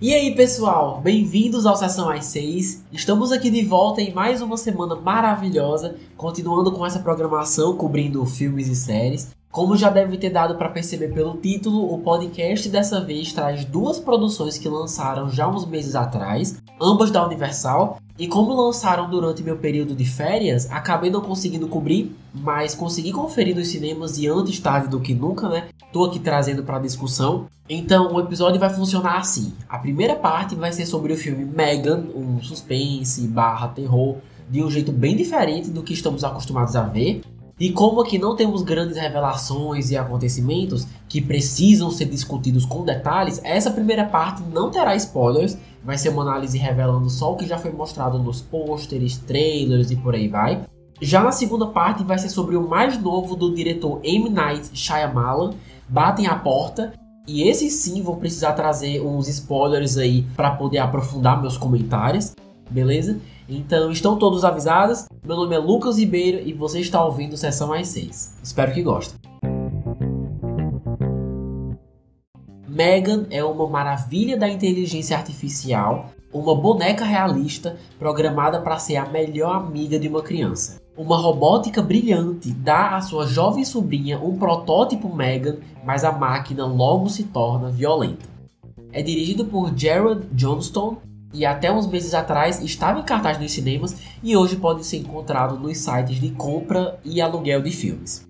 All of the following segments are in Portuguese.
E aí pessoal, bem-vindos ao Sessão às 6. Estamos aqui de volta em mais uma semana maravilhosa, continuando com essa programação cobrindo filmes e séries. Como já deve ter dado para perceber pelo título, o podcast dessa vez traz duas produções que lançaram já uns meses atrás, ambas da Universal, e como lançaram durante meu período de férias, acabei não conseguindo cobrir, mas consegui conferir nos cinemas e antes tarde do que nunca, né? Tô aqui trazendo para discussão. Então, o episódio vai funcionar assim. A primeira parte vai ser sobre o filme Megan, um suspense barra terror, de um jeito bem diferente do que estamos acostumados a ver. E como aqui não temos grandes revelações e acontecimentos que precisam ser discutidos com detalhes, essa primeira parte não terá spoilers, vai ser uma análise revelando só o que já foi mostrado nos pôsteres, trailers e por aí vai. Já na segunda parte vai ser sobre o mais novo do diretor M. Night Shyamalan, Batem a Porta, e esse sim vou precisar trazer uns spoilers aí para poder aprofundar meus comentários, beleza? Então estão todos avisados. Meu nome é Lucas Ribeiro e você está ouvindo Sessão mais 6. Espero que gostem. Megan é uma maravilha da inteligência artificial, uma boneca realista programada para ser a melhor amiga de uma criança. Uma robótica brilhante dá à sua jovem sobrinha um protótipo Megan, mas a máquina logo se torna violenta. É dirigido por Jared Johnston e até uns meses atrás estava em cartaz nos cinemas e hoje pode ser encontrado nos sites de compra e aluguel de filmes.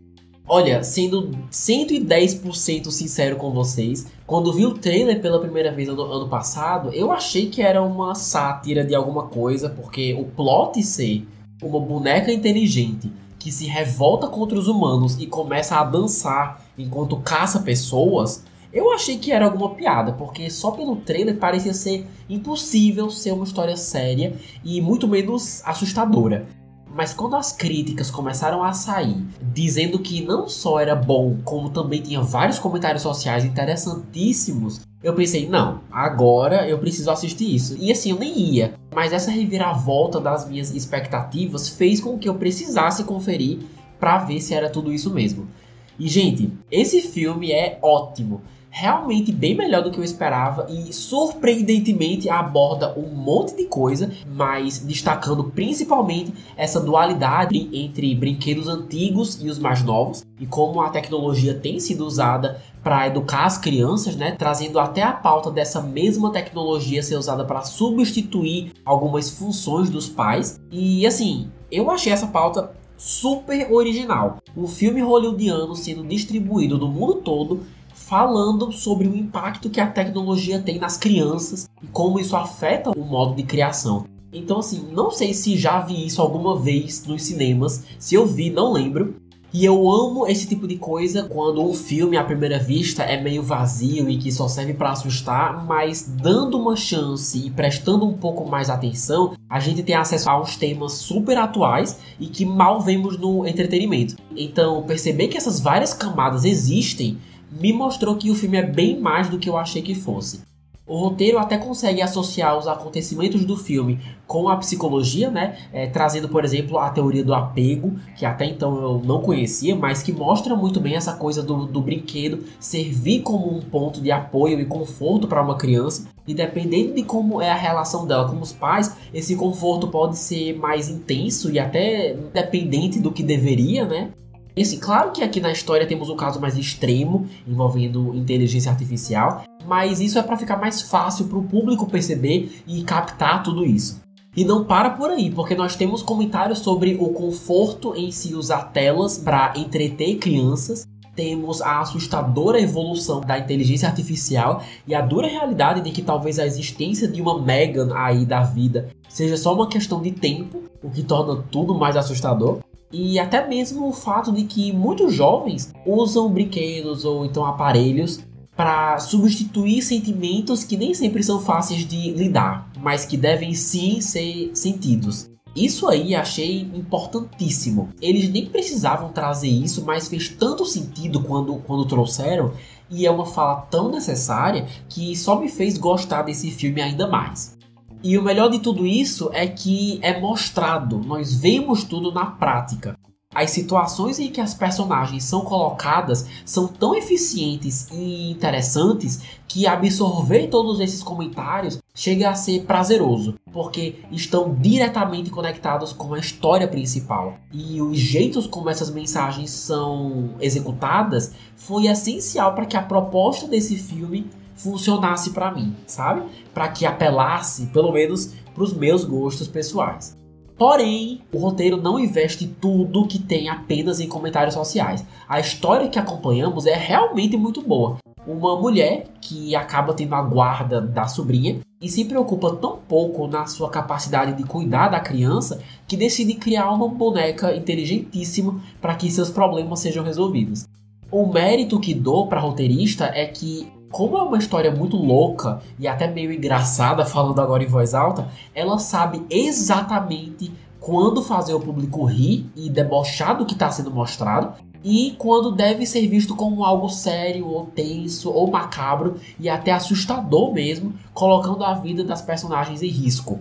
Olha, sendo 110% sincero com vocês, quando vi o trailer pela primeira vez no ano passado, eu achei que era uma sátira de alguma coisa, porque o plot ser uma boneca inteligente que se revolta contra os humanos e começa a dançar enquanto caça pessoas, eu achei que era alguma piada, porque só pelo trailer parecia ser impossível ser uma história séria e muito menos assustadora. Mas quando as críticas começaram a sair, dizendo que não só era bom, como também tinha vários comentários sociais interessantíssimos, eu pensei, não, agora eu preciso assistir isso. E assim, eu nem ia. Mas essa reviravolta das minhas expectativas fez com que eu precisasse conferir para ver se era tudo isso mesmo. E gente, esse filme é ótimo realmente bem melhor do que eu esperava e surpreendentemente aborda um monte de coisa, mas destacando principalmente essa dualidade entre brinquedos antigos e os mais novos e como a tecnologia tem sido usada para educar as crianças, né, trazendo até a pauta dessa mesma tecnologia ser usada para substituir algumas funções dos pais. E assim, eu achei essa pauta super original. Um filme hollywoodiano sendo distribuído no mundo todo falando sobre o impacto que a tecnologia tem nas crianças e como isso afeta o modo de criação. Então, assim, não sei se já vi isso alguma vez nos cinemas. Se eu vi, não lembro. E eu amo esse tipo de coisa quando um filme à primeira vista é meio vazio e que só serve para assustar, mas dando uma chance e prestando um pouco mais atenção, a gente tem acesso a uns temas super atuais e que mal vemos no entretenimento. Então, perceber que essas várias camadas existem me mostrou que o filme é bem mais do que eu achei que fosse. O roteiro até consegue associar os acontecimentos do filme com a psicologia, né? É, trazendo, por exemplo, a teoria do apego, que até então eu não conhecia, mas que mostra muito bem essa coisa do, do brinquedo servir como um ponto de apoio e conforto para uma criança. E dependendo de como é a relação dela com os pais, esse conforto pode ser mais intenso e até dependente do que deveria, né? E assim, claro que aqui na história temos um caso mais extremo envolvendo inteligência artificial, mas isso é para ficar mais fácil para o público perceber e captar tudo isso. E não para por aí, porque nós temos comentários sobre o conforto em se usar telas para entreter crianças, temos a assustadora evolução da inteligência artificial e a dura realidade de que talvez a existência de uma Megan aí da vida seja só uma questão de tempo, o que torna tudo mais assustador e até mesmo o fato de que muitos jovens usam brinquedos ou então aparelhos para substituir sentimentos que nem sempre são fáceis de lidar, mas que devem sim ser sentidos. Isso aí achei importantíssimo. Eles nem precisavam trazer isso, mas fez tanto sentido quando, quando trouxeram, e é uma fala tão necessária que só me fez gostar desse filme ainda mais. E o melhor de tudo isso é que é mostrado, nós vemos tudo na prática. As situações em que as personagens são colocadas são tão eficientes e interessantes que absorver todos esses comentários chega a ser prazeroso, porque estão diretamente conectados com a história principal. E os jeitos como essas mensagens são executadas foi essencial para que a proposta desse filme funcionasse para mim, sabe? Para que apelasse, pelo menos, para os meus gostos pessoais. Porém, o roteiro não investe tudo que tem apenas em comentários sociais. A história que acompanhamos é realmente muito boa. Uma mulher que acaba tendo a guarda da sobrinha e se preocupa tão pouco na sua capacidade de cuidar da criança que decide criar uma boneca inteligentíssima para que seus problemas sejam resolvidos. O mérito que dou para roteirista é que como é uma história muito louca e até meio engraçada, falando agora em voz alta, ela sabe exatamente quando fazer o público rir e debochar do que está sendo mostrado e quando deve ser visto como algo sério ou tenso ou macabro e até assustador mesmo, colocando a vida das personagens em risco.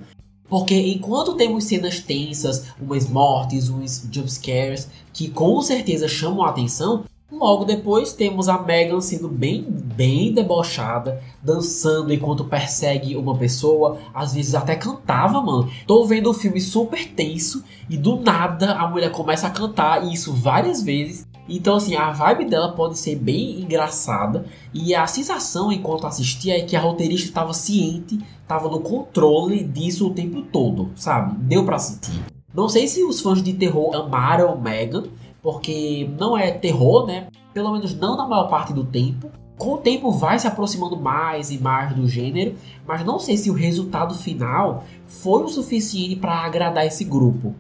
Porque enquanto temos cenas tensas, umas mortes, uns jumpscares que com certeza chamam a atenção, Logo depois temos a Megan sendo bem, bem debochada, dançando enquanto persegue uma pessoa, às vezes até cantava, mano. Tô vendo um filme super tenso e do nada a mulher começa a cantar e isso várias vezes. Então assim, a vibe dela pode ser bem engraçada e a sensação enquanto assistia é que a roteirista estava ciente, estava no controle disso o tempo todo, sabe? Deu para sentir. Não sei se os fãs de terror amaram Megan, porque não é terror, né? Pelo menos não na maior parte do tempo. Com o tempo vai se aproximando mais e mais do gênero, mas não sei se o resultado final foi o suficiente para agradar esse grupo.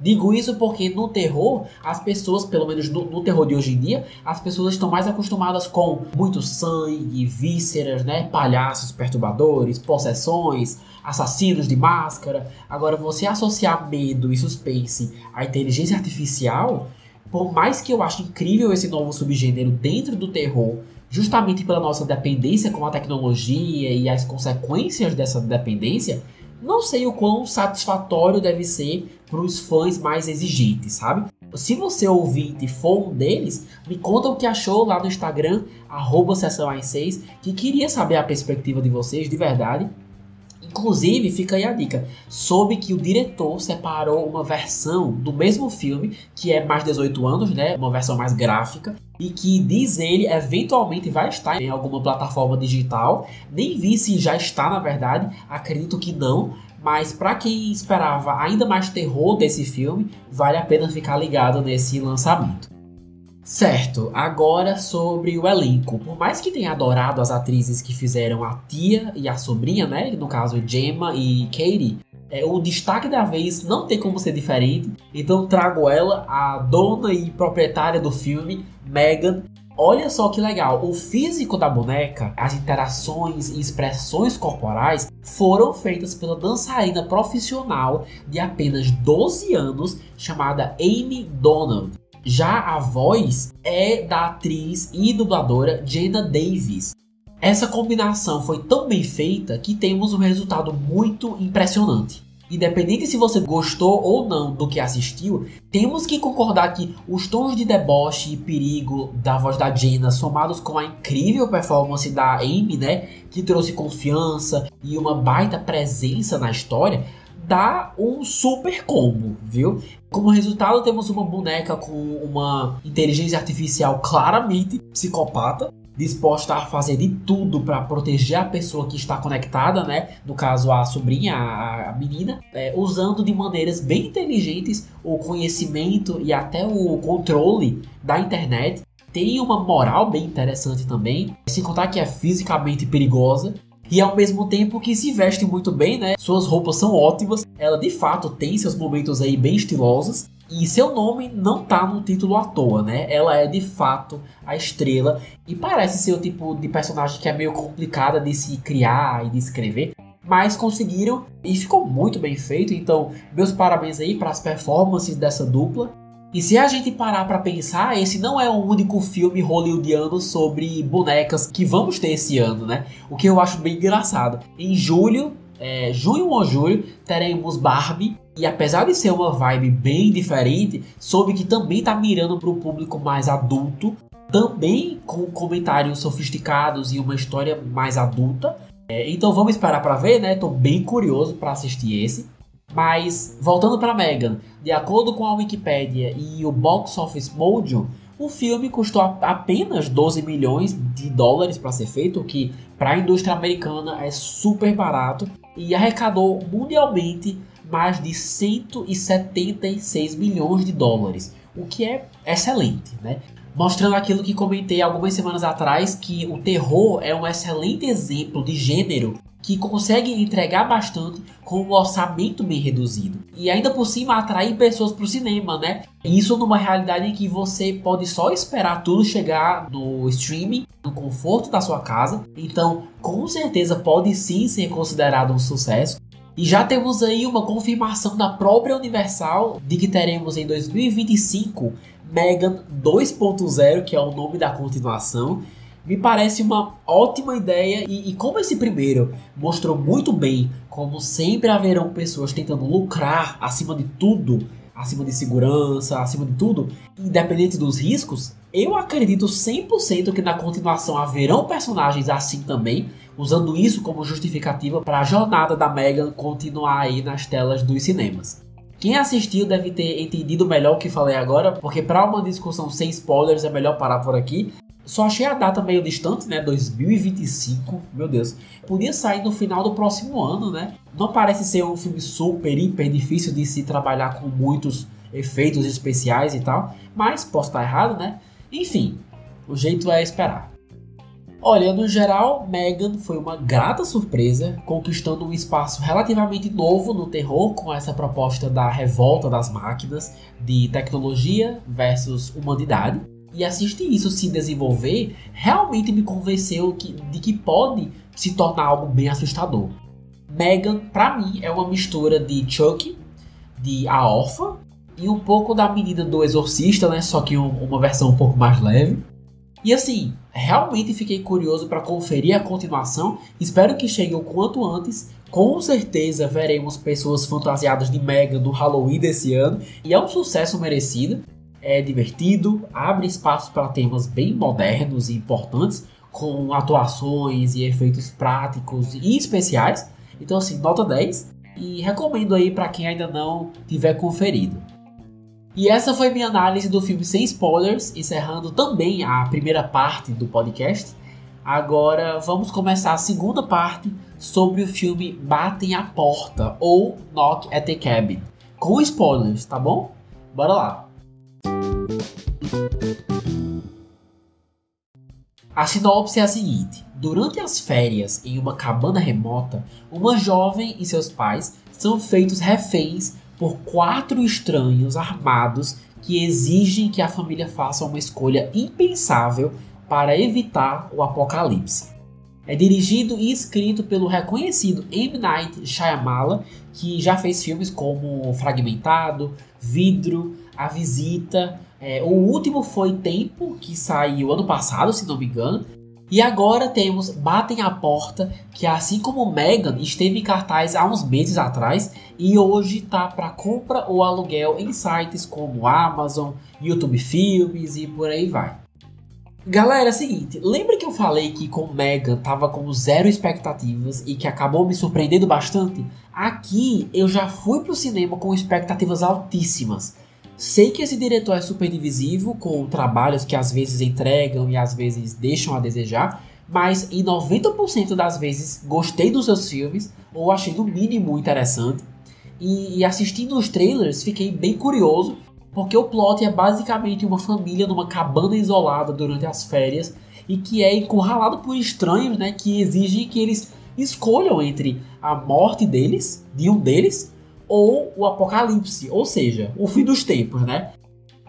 Digo isso porque no terror, as pessoas, pelo menos no, no, terror de hoje em dia, as pessoas estão mais acostumadas com muito sangue, vísceras, né? Palhaços perturbadores, possessões, assassinos de máscara. Agora, você associar medo e suspense à inteligência artificial por mais que eu ache incrível esse novo subgênero dentro do terror, justamente pela nossa dependência com a tecnologia e as consequências dessa dependência, não sei o quão satisfatório deve ser para os fãs mais exigentes, sabe? Se você ouvinte for um deles, me conta o que achou lá no Instagram, arroba 6 que queria saber a perspectiva de vocês de verdade Inclusive, fica aí a dica: soube que o diretor separou uma versão do mesmo filme, que é mais 18 anos, né? Uma versão mais gráfica, e que diz ele eventualmente vai estar em alguma plataforma digital. Nem vi se já está, na verdade, acredito que não. Mas para quem esperava ainda mais terror desse filme, vale a pena ficar ligado nesse lançamento. Certo, agora sobre o elenco. Por mais que tenha adorado as atrizes que fizeram a tia e a sobrinha, né? No caso, Gemma e Katie, é, o destaque da vez não tem como ser diferente. Então trago ela, a dona e proprietária do filme, Megan. Olha só que legal, o físico da boneca, as interações e expressões corporais foram feitas pela dançarina profissional de apenas 12 anos chamada Amy Donald. Já a voz é da atriz e dubladora Jenna Davis. Essa combinação foi tão bem feita que temos um resultado muito impressionante. Independente se você gostou ou não do que assistiu, temos que concordar que os tons de deboche e perigo da voz da Jenna, somados com a incrível performance da Amy, né, que trouxe confiança e uma baita presença na história, dá um super combo, viu? Como resultado, temos uma boneca com uma inteligência artificial claramente psicopata, disposta a fazer de tudo para proteger a pessoa que está conectada, né? No caso, a sobrinha, a, menina, é, usando de maneiras bem inteligentes o conhecimento e até o controle da internet. Tem uma moral bem interessante também, sem contar que é fisicamente perigosa e ao mesmo tempo que se veste muito bem, né? Suas roupas são ótimas. Ela de fato tem seus momentos aí bem estilosos. E seu nome não tá no título à toa, né? Ela é de fato a estrela e parece ser o tipo de personagem que é meio complicada de se criar e de escrever, mas conseguiram e ficou muito bem feito. Então, meus parabéns aí para as performances dessa dupla. E se a gente parar para pensar, esse não é o único filme hollywoodiano sobre bonecas que vamos ter esse ano, né? O que eu acho bem engraçado. Em julho, é, junho ou julho, teremos Barbie. E apesar de ser uma vibe bem diferente, soube que também tá mirando para o público mais adulto, também com comentários sofisticados e uma história mais adulta. É, então vamos esperar para ver, né? Tô bem curioso para assistir esse. Mas voltando para Megan, de acordo com a Wikipedia e o Box Office Mojo, o filme custou apenas 12 milhões de dólares para ser feito, o que para a indústria americana é super barato e arrecadou mundialmente mais de 176 milhões de dólares, o que é excelente, né? Mostrando aquilo que comentei algumas semanas atrás, que o terror é um excelente exemplo de gênero que consegue entregar bastante com um orçamento bem reduzido. E ainda por cima atrair pessoas para o cinema, né? Isso numa realidade em que você pode só esperar tudo chegar no streaming, no conforto da sua casa. Então, com certeza pode sim ser considerado um sucesso. E já temos aí uma confirmação da própria Universal de que teremos em 2025 Megan 2.0, que é o nome da continuação. Me parece uma ótima ideia e, e, como esse primeiro mostrou muito bem como sempre haverão pessoas tentando lucrar acima de tudo, acima de segurança, acima de tudo, independente dos riscos, eu acredito 100% que na continuação haverão personagens assim também usando isso como justificativa para a jornada da Megan continuar aí nas telas dos cinemas. Quem assistiu deve ter entendido melhor o que falei agora, porque para uma discussão sem spoilers é melhor parar por aqui. Só achei a data meio distante, né? 2025, meu Deus. Podia sair no final do próximo ano, né? Não parece ser um filme super, hiper difícil de se trabalhar com muitos efeitos especiais e tal. Mas posso estar errado, né? Enfim, o jeito é esperar. Olha, no geral, Megan foi uma grata surpresa, conquistando um espaço relativamente novo no terror com essa proposta da revolta das máquinas, de tecnologia versus humanidade. E assistir isso se desenvolver realmente me convenceu que, de que pode se tornar algo bem assustador. Megan, para mim, é uma mistura de Chuck, de A Órfã e um pouco da Menina do Exorcista, né? Só que um, uma versão um pouco mais leve. E assim, realmente fiquei curioso para conferir a continuação. Espero que chegue o quanto antes. Com certeza veremos pessoas fantasiadas de Mega no Halloween desse ano. E é um sucesso merecido. É divertido, abre espaço para temas bem modernos e importantes, com atuações e efeitos práticos e especiais. Então, assim, nota 10. E recomendo aí para quem ainda não tiver conferido. E essa foi minha análise do filme sem spoilers, encerrando também a primeira parte do podcast. Agora vamos começar a segunda parte sobre o filme Batem a Porta ou Knock at the Cabin, com spoilers, tá bom? Bora lá! A sinopse é a seguinte: durante as férias em uma cabana remota, uma jovem e seus pais são feitos reféns por quatro estranhos armados que exigem que a família faça uma escolha impensável para evitar o apocalipse. É dirigido e escrito pelo reconhecido M. Night Shyamala, que já fez filmes como Fragmentado, Vidro, A Visita. É, o último foi Tempo, que saiu ano passado, se não me engano. E agora temos Batem a Porta, que assim como Megan esteve em cartaz há uns meses atrás e hoje está para compra ou aluguel em sites como Amazon, YouTube Filmes e por aí vai. Galera, é o seguinte, lembra que eu falei que com Megan tava com zero expectativas e que acabou me surpreendendo bastante? Aqui eu já fui pro cinema com expectativas altíssimas. Sei que esse diretor é super divisivo, com trabalhos que às vezes entregam e às vezes deixam a desejar, mas em 90% das vezes gostei dos seus filmes, ou achei no mínimo interessante. E, e assistindo os trailers fiquei bem curioso, porque o plot é basicamente uma família numa cabana isolada durante as férias e que é encurralado por estranhos, né, que exigem que eles escolham entre a morte deles, de um deles, ou o apocalipse, ou seja, o fim dos tempos, né?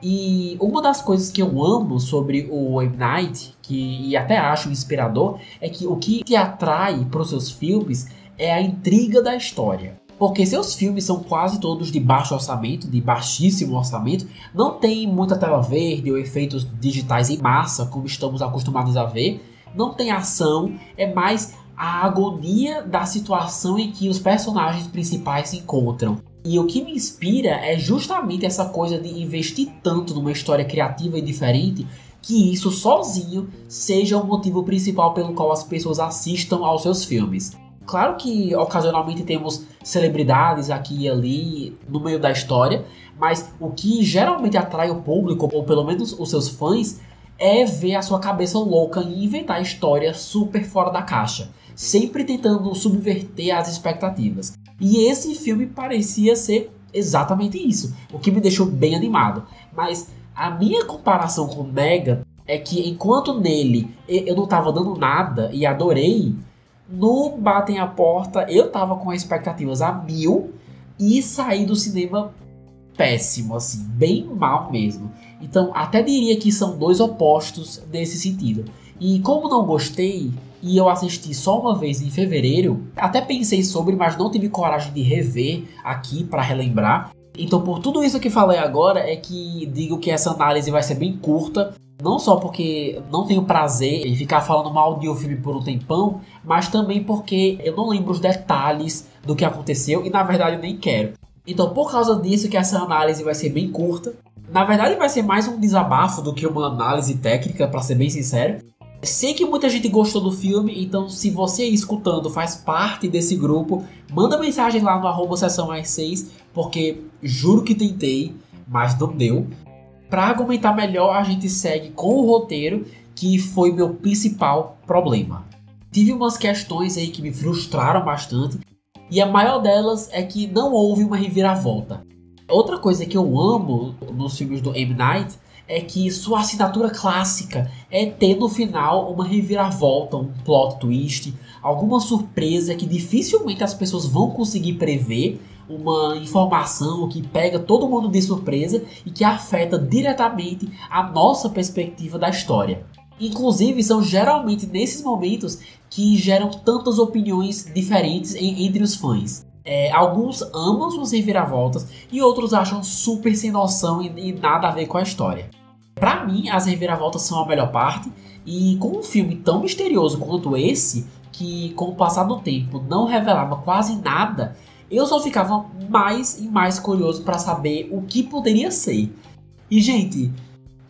E uma das coisas que eu amo sobre o M. Night, que e até acho inspirador, é que o que te atrai para os seus filmes é a intriga da história. Porque seus filmes são quase todos de baixo orçamento, de baixíssimo orçamento, não tem muita tela verde ou efeitos digitais em massa, como estamos acostumados a ver, não tem ação, é mais a agonia da situação em que os personagens principais se encontram. E o que me inspira é justamente essa coisa de investir tanto numa história criativa e diferente que isso sozinho seja o motivo principal pelo qual as pessoas assistam aos seus filmes. Claro que ocasionalmente temos celebridades aqui e ali no meio da história, mas o que geralmente atrai o público, ou pelo menos os seus fãs, é ver a sua cabeça louca e inventar histórias super fora da caixa, sempre tentando subverter as expectativas. E esse filme parecia ser exatamente isso, o que me deixou bem animado. Mas a minha comparação com Mega é que enquanto nele eu não tava dando nada e adorei, no Batem a Porta eu tava com expectativas a mil e saí do cinema péssimo, assim, bem mal mesmo. Então, até diria que são dois opostos nesse sentido. E como não gostei, e eu assisti só uma vez em fevereiro, até pensei sobre, mas não tive coragem de rever aqui para relembrar. Então, por tudo isso que falei agora, é que digo que essa análise vai ser bem curta. Não só porque não tenho prazer em ficar falando mal de um filme por um tempão, mas também porque eu não lembro os detalhes do que aconteceu e na verdade eu nem quero. Então, por causa disso, que essa análise vai ser bem curta. Na verdade, vai ser mais um desabafo do que uma análise técnica, para ser bem sincero. Sei que muita gente gostou do filme, então se você escutando faz parte desse grupo, manda mensagem lá no arroba sessão mais 6, porque juro que tentei, mas não deu. Para argumentar melhor, a gente segue com o roteiro, que foi meu principal problema. Tive umas questões aí que me frustraram bastante, e a maior delas é que não houve uma reviravolta. Outra coisa que eu amo nos filmes do M. Night é que sua assinatura clássica é ter no final uma reviravolta, um plot twist, alguma surpresa que dificilmente as pessoas vão conseguir prever, uma informação que pega todo mundo de surpresa e que afeta diretamente a nossa perspectiva da história. Inclusive, são geralmente nesses momentos que geram tantas opiniões diferentes entre os fãs. É, alguns amam os reviravoltas e outros acham super sem noção e, e nada a ver com a história. Para mim, as reviravoltas são a melhor parte, e com um filme tão misterioso quanto esse, que com o passar do tempo não revelava quase nada, eu só ficava mais e mais curioso para saber o que poderia ser. E gente,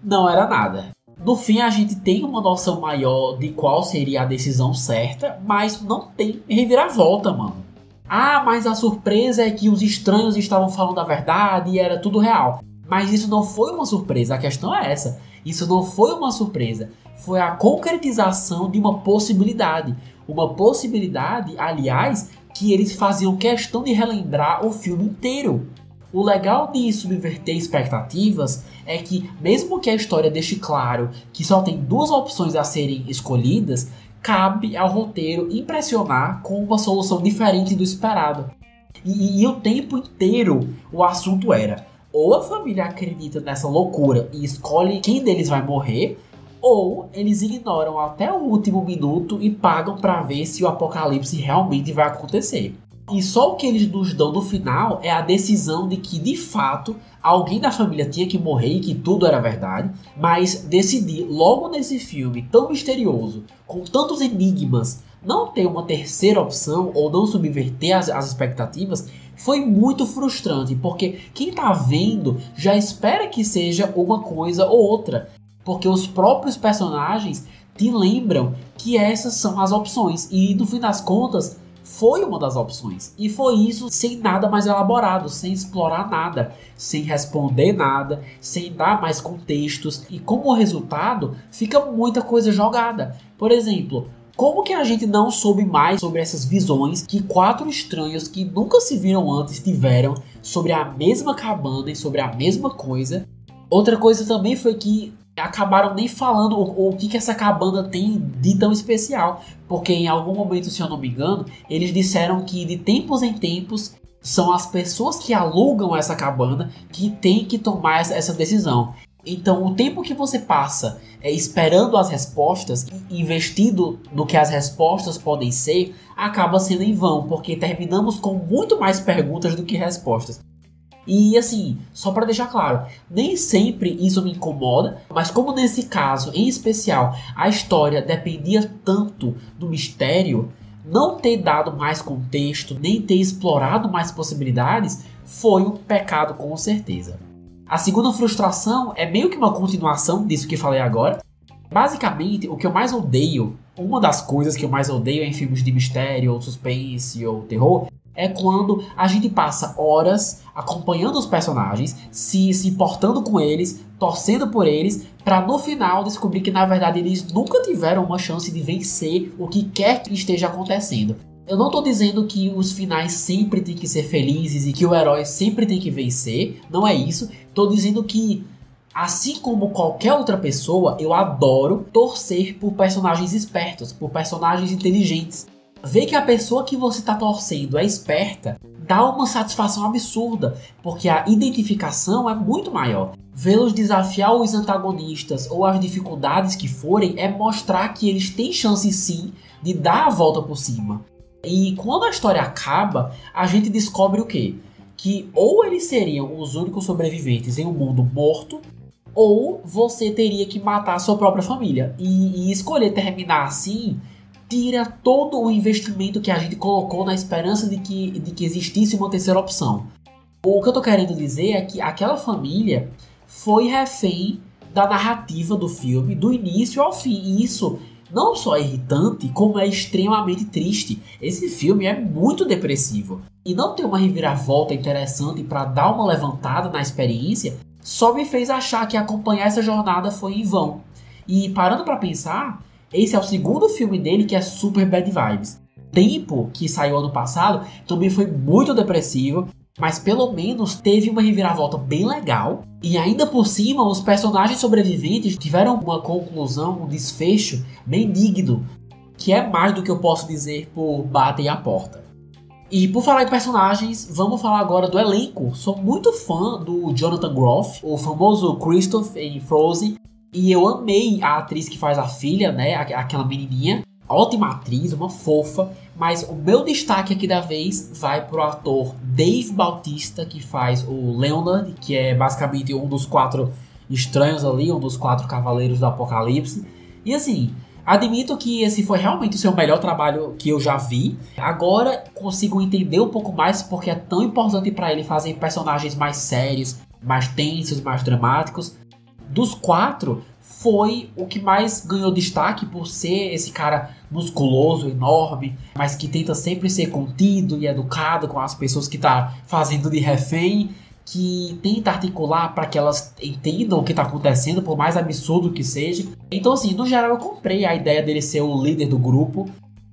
não era nada. No fim, a gente tem uma noção maior de qual seria a decisão certa, mas não tem reviravolta, mano. Ah, mas a surpresa é que os estranhos estavam falando a verdade e era tudo real. Mas isso não foi uma surpresa, a questão é essa. Isso não foi uma surpresa, foi a concretização de uma possibilidade. Uma possibilidade, aliás, que eles faziam questão de relembrar o filme inteiro. O legal de subverter expectativas é que, mesmo que a história deixe claro que só tem duas opções a serem escolhidas, cabe ao roteiro impressionar com uma solução diferente do esperado. E, e, o tempo inteiro o assunto era: ou a família acredita nessa loucura e escolhe quem deles vai morrer, ou eles ignoram até o último minuto e pagam para ver se o apocalipse realmente vai acontecer. E só o que eles nos dão no final é a decisão de que, de fato, alguém da família tinha que morrer e que tudo era verdade. Mas decidir, logo nesse filme tão misterioso, com tantos enigmas, não ter uma terceira opção ou não subverter as, as expectativas foi muito frustrante, porque quem tá vendo já espera que seja uma coisa ou outra, porque os próprios personagens te lembram que essas são as opções e no fim das contas foi uma das opções. E foi isso sem nada mais elaborado, sem explorar nada, sem responder nada, sem dar mais contextos. E como resultado, fica muita coisa jogada. Por exemplo, como que a gente não soube mais sobre essas visões que quatro estranhos que nunca se viram antes tiveram sobre a mesma cabana e sobre a mesma coisa? Outra coisa também foi que acabaram nem falando o, o que, que essa cabana tem de tão especial. Porque em algum momento, se eu não me engano, eles disseram que de tempos em tempos são as pessoas que alugam essa cabana que têm que tomar essa, essa decisão. Então, o tempo que você passa é, esperando as respostas, investindo no que as respostas podem ser, acaba sendo em vão, porque terminamos com muito mais perguntas do que respostas. E assim, só para deixar claro, nem sempre isso me incomoda, mas como nesse caso em especial a história dependia tanto do mistério, não ter dado mais contexto, nem ter explorado mais possibilidades, foi um pecado com certeza. A segunda frustração é meio que uma continuação disso que falei agora. Basicamente, o que eu mais odeio, uma das coisas que eu mais odeio em filmes de mistério, ou suspense, ou terror, é quando a gente passa horas acompanhando os personagens, se, se importando com eles, torcendo por eles, para no final descobrir que na verdade eles nunca tiveram uma chance de vencer o que quer que esteja acontecendo. Eu não tô dizendo que os finais sempre têm que ser felizes e que o herói sempre tem que vencer, não é isso. Tô dizendo que assim como qualquer outra pessoa, eu adoro torcer por personagens espertos, por personagens inteligentes ver que a pessoa que você está torcendo é esperta dá uma satisfação absurda, porque a identificação é muito maior. Vê-los desafiar os antagonistas ou as dificuldades que forem é mostrar que eles têm chance sim de dar a volta por cima. E quando a história acaba, a gente descobre o quê? Que ou eles seriam os únicos sobreviventes em um mundo morto, ou você teria que matar a sua própria família. E, e escolher terminar assim tira todo o investimento que a gente colocou na esperança de que, de que existisse uma terceira opção. O que eu tô querendo dizer é que aquela família foi refém da narrativa do filme do início ao fim. E isso não só é irritante, como é extremamente triste. Esse filme é muito depressivo. E não ter uma reviravolta interessante para dar uma levantada na experiência só me fez achar que acompanhar essa jornada foi em vão. E parando para pensar, esse é o segundo filme dele que é super bad vibes. Tempo, que saiu ano passado, também foi muito depressivo, mas pelo menos teve uma reviravolta bem legal. E ainda por cima, os personagens sobreviventes tiveram uma conclusão, um desfecho bem digno, que é mais do que eu posso dizer por Batem a Porta. E por falar em personagens, vamos falar agora do elenco. Sou muito fã do Jonathan Groff, o famoso Christoph em Frozen, e eu amei a atriz que faz a filha, né? Aquela menininha. Ótima atriz, uma fofa. Mas o meu destaque aqui da vez vai pro ator Dave Bautista, que faz o Leonard, que é basicamente um dos quatro estranhos ali, um dos quatro cavaleiros do Apocalipse. E assim, Admito que esse foi realmente o seu melhor trabalho que eu já vi. Agora consigo entender um pouco mais porque é tão importante para ele fazer personagens mais sérios, mais tensos, mais dramáticos dos quatro, foi o que mais ganhou destaque por ser esse cara musculoso, enorme, mas que tenta sempre ser contido e educado com as pessoas que tá fazendo de refém, que tenta articular para que elas entendam o que está acontecendo, por mais absurdo que seja. Então, assim, no geral, eu comprei a ideia dele ser o líder do grupo.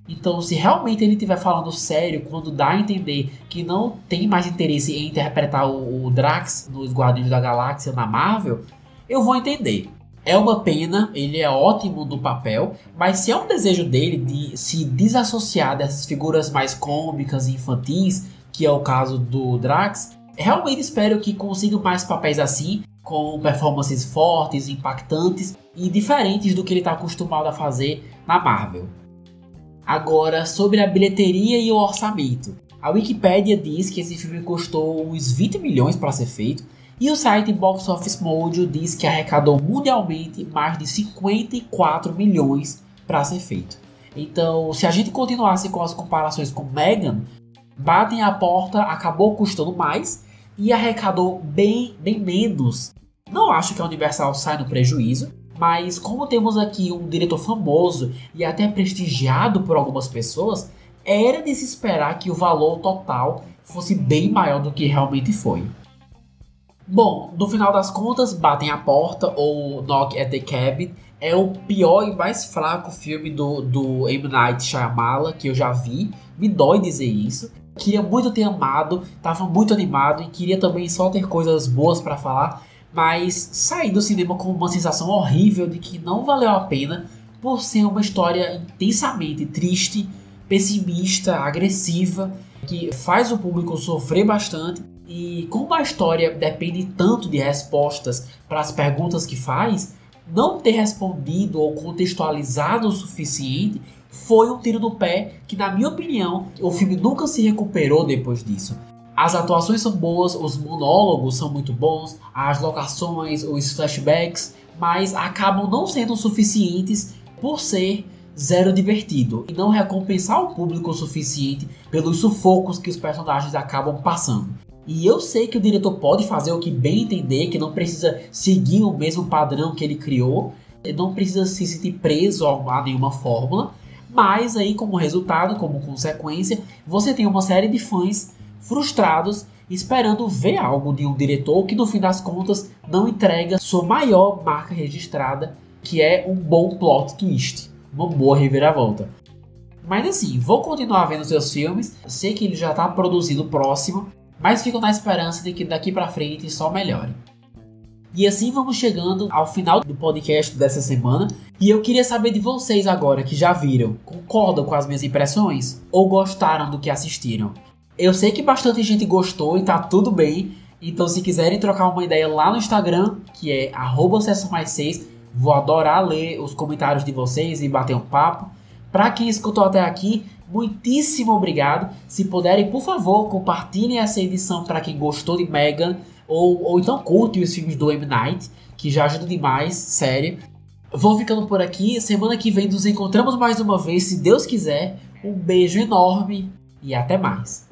Então, se realmente ele estiver falando sério, quando dá a entender que não tem mais interesse em interpretar o, o Drax nos Guardiões da Galáxia na Marvel, eu vou entender. É uma pena, ele é ótimo no papel, mas se é um desejo dele de se desassociar dessas figuras mais cômicas e infantis, que é o caso do Drax, realmente espero que consiga mais papéis assim, com performances fortes, impactantes e diferentes do que ele está acostumado a fazer na Marvel. Agora, sobre a bilheteria e o orçamento. A Wikipedia diz que esse filme custou uns 20 milhões para ser feito, e o site Box Office Mojo diz que arrecadou mundialmente mais de 54 milhões para ser feito. Então, se a gente continuasse com as comparações com Megan, Batem a Porta acabou custando mais e arrecadou bem, bem menos. Não acho que a Universal sai no prejuízo, mas como temos aqui um diretor famoso e até prestigiado por algumas pessoas, era de se esperar que o valor total fosse bem maior do que realmente foi. Bom, no final das contas, Batem a Porta ou Knock at the Cabin é o pior e mais fraco filme do, do M. Night Shyamala que eu já vi. Me dói dizer isso. Queria muito ter amado, tava muito animado e queria também só ter coisas boas para falar, mas saí do cinema com uma sensação horrível de que não valeu a pena por ser uma história intensamente triste, pessimista, agressiva, que faz o público sofrer bastante e como a história depende tanto de respostas para as perguntas que faz, não ter respondido ou contextualizado o suficiente foi um tiro no pé que, na minha opinião, o filme nunca se recuperou depois disso. As atuações são boas, os monólogos são muito bons, as locações, os flashbacks, mas acabam não sendo suficientes por ser zero divertido e não recompensar o público o suficiente pelos sufocos que os personagens acabam passando. E eu sei que o diretor pode fazer o que bem entender, que não precisa seguir o mesmo padrão que ele criou, não precisa se sentir preso a nenhuma fórmula, mas aí como resultado, como consequência, você tem uma série de fãs frustrados esperando ver algo de um diretor que no fim das contas não entrega sua maior marca registrada, que é um bom plot twist, uma boa reviravolta. Mas assim, vou continuar vendo seus filmes, sei que ele já está produzindo o próximo, mas fico na esperança de que daqui para frente só melhore. E assim vamos chegando ao final do podcast dessa semana. E eu queria saber de vocês agora que já viram, concordam com as minhas impressões ou gostaram do que assistiram? Eu sei que bastante gente gostou e tá tudo bem. Então se quiserem trocar uma ideia lá no Instagram, que é mais 6, vou adorar ler os comentários de vocês e bater um papo. Para quem escutou até aqui, muitíssimo obrigado. Se puderem, por favor, compartilhem essa edição para quem gostou de Megan ou, ou então curte os filmes do M. Night, que já ajuda demais, sério. Vou ficando por aqui. Semana que vem nos encontramos mais uma vez, se Deus quiser. Um beijo enorme e até mais.